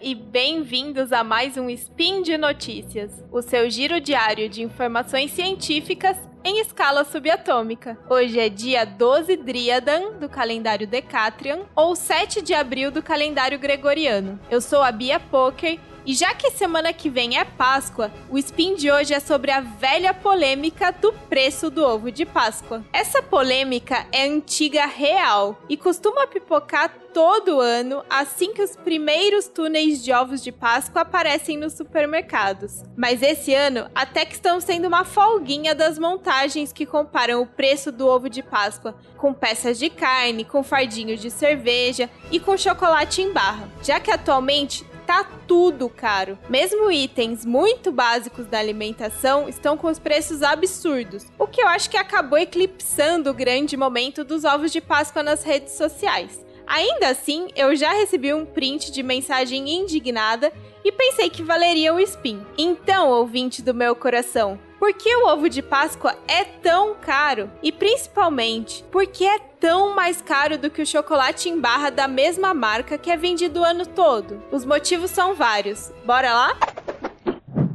e bem-vindos a mais um Spin de Notícias, o seu giro diário de informações científicas em escala subatômica. Hoje é dia 12 Driadan do calendário Decatrian ou 7 de abril do calendário Gregoriano. Eu sou a Bia Poker e já que semana que vem é Páscoa, o spin de hoje é sobre a velha polêmica do preço do ovo de Páscoa. Essa polêmica é antiga real e costuma pipocar todo ano assim que os primeiros túneis de ovos de Páscoa aparecem nos supermercados. Mas esse ano até que estão sendo uma folguinha das montagens que comparam o preço do ovo de Páscoa com peças de carne, com fardinho de cerveja e com chocolate em barra. Já que atualmente tá tudo caro. Mesmo itens muito básicos da alimentação estão com os preços absurdos, o que eu acho que acabou eclipsando o grande momento dos ovos de Páscoa nas redes sociais. Ainda assim, eu já recebi um print de mensagem indignada e pensei que valeria o spin. Então, ouvinte do meu coração, por que o ovo de Páscoa é tão caro? E principalmente, por que é tão mais caro do que o chocolate em barra da mesma marca que é vendido o ano todo? Os motivos são vários. Bora lá?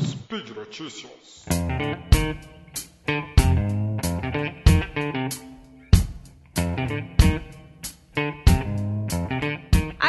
Speed Notícias.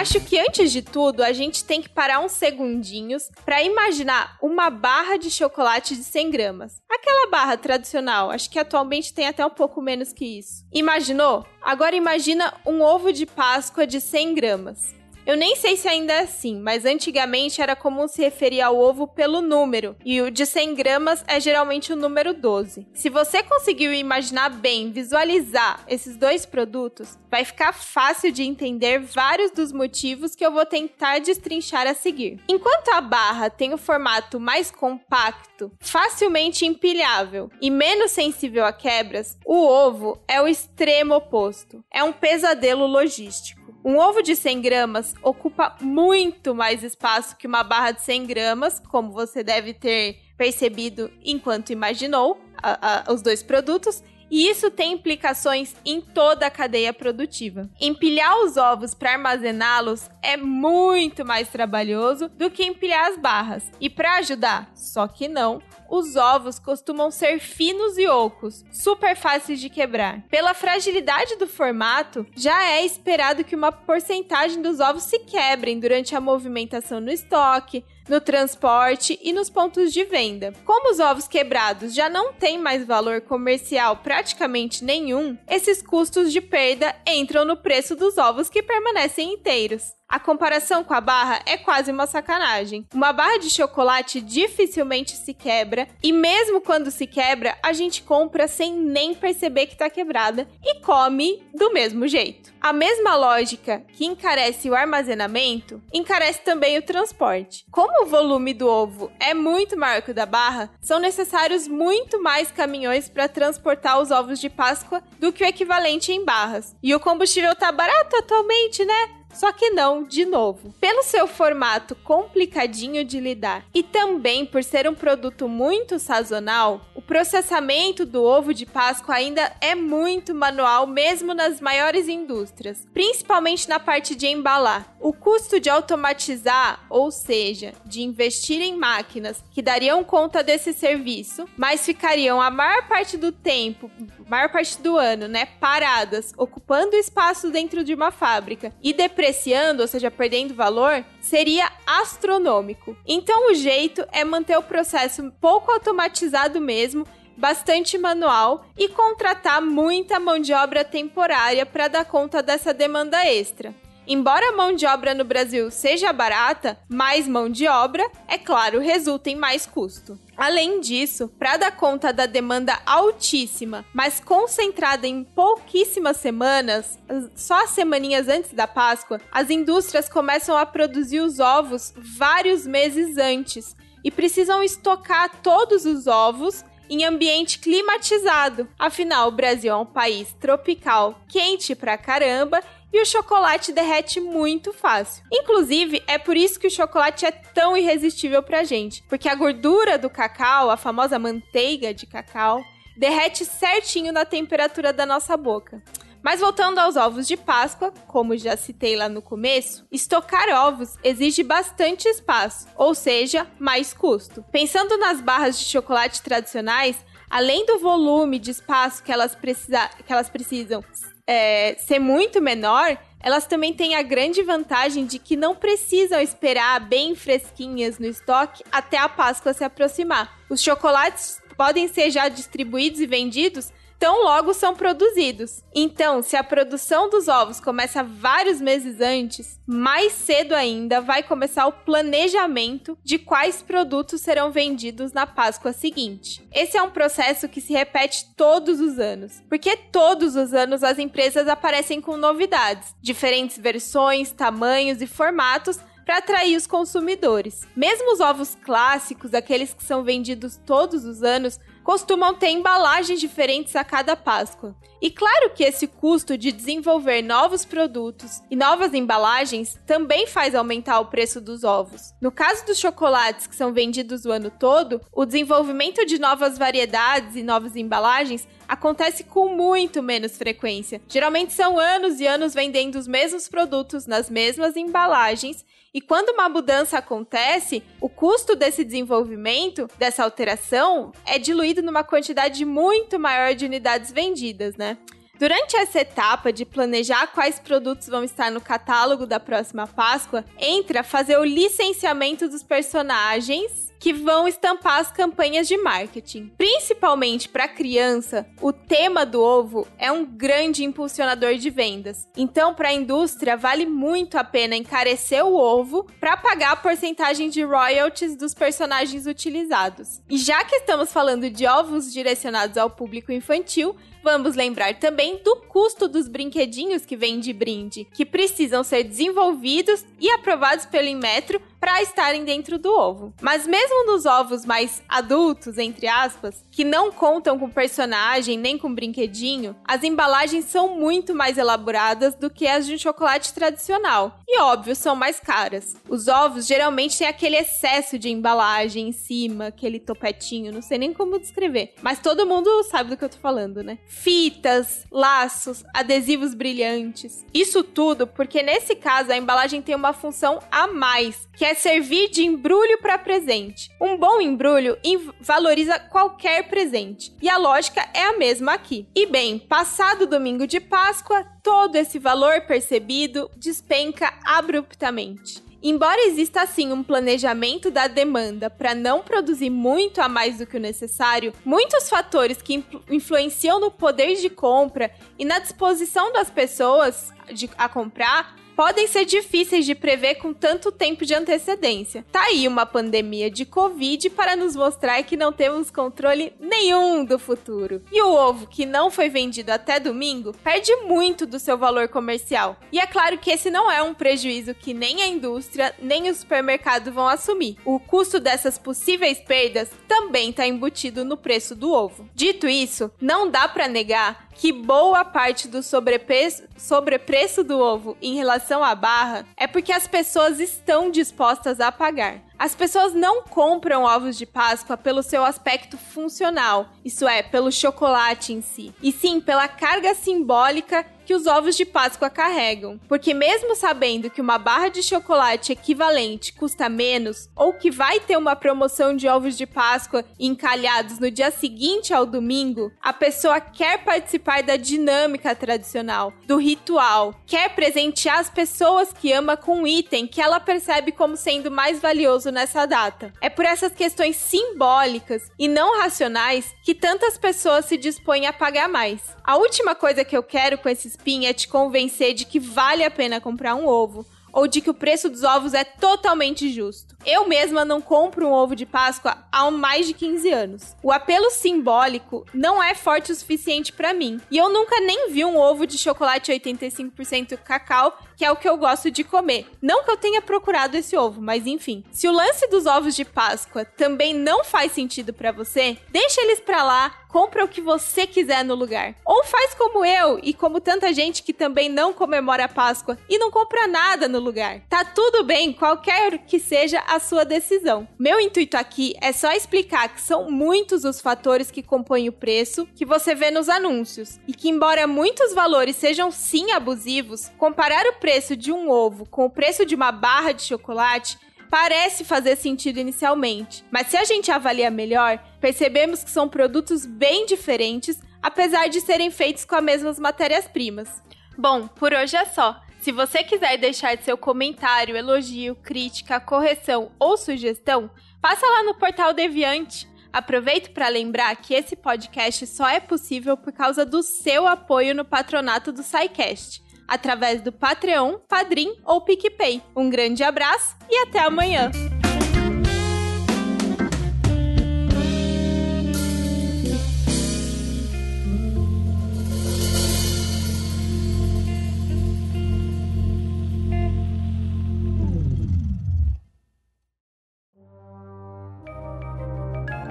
Acho que antes de tudo a gente tem que parar uns segundinhos para imaginar uma barra de chocolate de 100 gramas. Aquela barra tradicional, acho que atualmente tem até um pouco menos que isso. Imaginou? Agora imagina um ovo de Páscoa de 100 gramas. Eu nem sei se ainda é assim, mas antigamente era comum se referir ao ovo pelo número, e o de 100 gramas é geralmente o número 12. Se você conseguiu imaginar bem, visualizar esses dois produtos, vai ficar fácil de entender vários dos motivos que eu vou tentar destrinchar a seguir. Enquanto a barra tem o formato mais compacto, facilmente empilhável e menos sensível a quebras, o ovo é o extremo oposto. É um pesadelo logístico. Um ovo de 100 gramas ocupa muito mais espaço que uma barra de 100 gramas, como você deve ter percebido enquanto imaginou a, a, os dois produtos, e isso tem implicações em toda a cadeia produtiva. Empilhar os ovos para armazená-los é muito mais trabalhoso do que empilhar as barras. E para ajudar, só que não, os ovos costumam ser finos e ocos, super fáceis de quebrar. Pela fragilidade do formato, já é esperado que uma porcentagem dos ovos se quebrem durante a movimentação no estoque, no transporte e nos pontos de venda. Como os ovos quebrados já não têm mais valor comercial praticamente nenhum, esses custos de perda entram no preço dos ovos que permanecem inteiros. A comparação com a barra é quase uma sacanagem. Uma barra de chocolate dificilmente se quebra e mesmo quando se quebra, a gente compra sem nem perceber que está quebrada e come do mesmo jeito. A mesma lógica que encarece o armazenamento, encarece também o transporte. Como o volume do ovo é muito maior que o da barra, são necessários muito mais caminhões para transportar os ovos de Páscoa do que o equivalente em barras. E o combustível está barato atualmente, né? Só que não, de novo. Pelo seu formato complicadinho de lidar e também por ser um produto muito sazonal, o processamento do ovo de Páscoa ainda é muito manual, mesmo nas maiores indústrias, principalmente na parte de embalar. O custo de automatizar, ou seja, de investir em máquinas que dariam conta desse serviço, mas ficariam a maior parte do tempo, maior parte do ano, né, paradas, ocupando espaço dentro de uma fábrica e depreciando ou seja, perdendo valor, seria astronômico. Então o jeito é manter o processo pouco automatizado mesmo bastante manual e contratar muita mão de obra temporária para dar conta dessa demanda extra. Embora a mão de obra no Brasil seja barata, mais mão de obra, é claro, resulta em mais custo. Além disso, para dar conta da demanda altíssima, mas concentrada em pouquíssimas semanas, só as semaninhas antes da Páscoa, as indústrias começam a produzir os ovos vários meses antes e precisam estocar todos os ovos em ambiente climatizado. Afinal, o Brasil é um país tropical, quente pra caramba e o chocolate derrete muito fácil. Inclusive, é por isso que o chocolate é tão irresistível pra gente, porque a gordura do cacau, a famosa manteiga de cacau, derrete certinho na temperatura da nossa boca. Mas voltando aos ovos de Páscoa, como já citei lá no começo, estocar ovos exige bastante espaço, ou seja, mais custo. Pensando nas barras de chocolate tradicionais, além do volume de espaço que elas, precisa, que elas precisam é, ser muito menor, elas também têm a grande vantagem de que não precisam esperar bem fresquinhas no estoque até a Páscoa se aproximar. Os chocolates podem ser já distribuídos e vendidos tão logo são produzidos. Então, se a produção dos ovos começa vários meses antes, mais cedo ainda vai começar o planejamento de quais produtos serão vendidos na Páscoa seguinte. Esse é um processo que se repete todos os anos, porque todos os anos as empresas aparecem com novidades, diferentes versões, tamanhos e formatos para atrair os consumidores. Mesmo os ovos clássicos, aqueles que são vendidos todos os anos, costumam ter embalagens diferentes a cada Páscoa. E claro que esse custo de desenvolver novos produtos e novas embalagens também faz aumentar o preço dos ovos. No caso dos chocolates que são vendidos o ano todo, o desenvolvimento de novas variedades e novas embalagens acontece com muito menos frequência. Geralmente são anos e anos vendendo os mesmos produtos nas mesmas embalagens e quando uma mudança acontece, o custo desse desenvolvimento, dessa alteração, é diluído numa quantidade muito maior de unidades vendidas, né? Durante essa etapa de planejar quais produtos vão estar no catálogo da próxima Páscoa, entra fazer o licenciamento dos personagens que vão estampar as campanhas de marketing. Principalmente para criança, o tema do ovo é um grande impulsionador de vendas. Então, para a indústria, vale muito a pena encarecer o ovo para pagar a porcentagem de royalties dos personagens utilizados. E já que estamos falando de ovos direcionados ao público infantil, Vamos lembrar também do custo dos brinquedinhos que vêm de brinde, que precisam ser desenvolvidos e aprovados pelo Inmetro para estarem dentro do ovo. Mas mesmo nos ovos mais adultos, entre aspas, que não contam com personagem nem com brinquedinho, as embalagens são muito mais elaboradas do que as de um chocolate tradicional. E óbvio, são mais caras. Os ovos geralmente têm aquele excesso de embalagem em cima, aquele topetinho, não sei nem como descrever. Mas todo mundo sabe do que eu tô falando, né? Fitas, laços, adesivos brilhantes. Isso tudo porque nesse caso a embalagem tem uma função a mais, que é servir de embrulho para presente. Um bom embrulho valoriza qualquer presente. E a lógica é a mesma aqui. E bem, passado domingo de Páscoa, todo esse valor percebido despenca abruptamente. Embora exista assim um planejamento da demanda para não produzir muito a mais do que o necessário, muitos fatores que influenciam no poder de compra e na disposição das pessoas de, a comprar podem ser difíceis de prever com tanto tempo de antecedência. Tá aí uma pandemia de Covid para nos mostrar que não temos controle nenhum do futuro. E o ovo que não foi vendido até domingo perde muito do seu valor comercial. E é claro que esse não é um prejuízo que nem a indústria nem o supermercado vão assumir. O custo dessas possíveis perdas também está embutido no preço do ovo. Dito isso, não dá para negar que boa parte do sobrepreço, sobrepreço do ovo em relação à barra é porque as pessoas estão dispostas a pagar. As pessoas não compram ovos de Páscoa pelo seu aspecto funcional, isso é, pelo chocolate em si, e sim pela carga simbólica que os ovos de Páscoa carregam. Porque, mesmo sabendo que uma barra de chocolate equivalente custa menos, ou que vai ter uma promoção de ovos de Páscoa encalhados no dia seguinte ao domingo, a pessoa quer participar da dinâmica tradicional, do ritual, quer presentear as pessoas que ama com um item que ela percebe como sendo mais valioso nessa data. É por essas questões simbólicas e não racionais que tantas pessoas se dispõem a pagar mais. A última coisa que eu quero com esse spin é te convencer de que vale a pena comprar um ovo ou de que o preço dos ovos é totalmente justo. Eu mesma não compro um ovo de Páscoa há mais de 15 anos. O apelo simbólico não é forte o suficiente para mim. E eu nunca nem vi um ovo de chocolate 85% cacau, que é o que eu gosto de comer. Não que eu tenha procurado esse ovo, mas enfim. Se o lance dos ovos de Páscoa também não faz sentido para você, deixa eles para lá, compra o que você quiser no lugar. Ou faz como eu e como tanta gente que também não comemora a Páscoa e não compra nada no lugar. Tá tudo bem, qualquer que seja a sua decisão. Meu intuito aqui é só explicar que são muitos os fatores que compõem o preço que você vê nos anúncios e que embora muitos valores sejam sim abusivos, comparar o preço de um ovo com o preço de uma barra de chocolate parece fazer sentido inicialmente, mas se a gente avalia melhor, percebemos que são produtos bem diferentes, apesar de serem feitos com as mesmas matérias-primas. Bom, por hoje é só. Se você quiser deixar seu comentário, elogio, crítica, correção ou sugestão, passa lá no portal Deviante. Aproveito para lembrar que esse podcast só é possível por causa do seu apoio no patronato do SciCast através do Patreon, Padrim ou PicPay. Um grande abraço e até amanhã!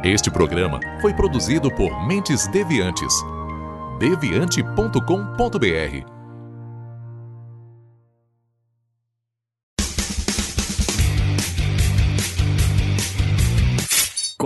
Este programa foi produzido por Mentes Deviantes. deviante.com.br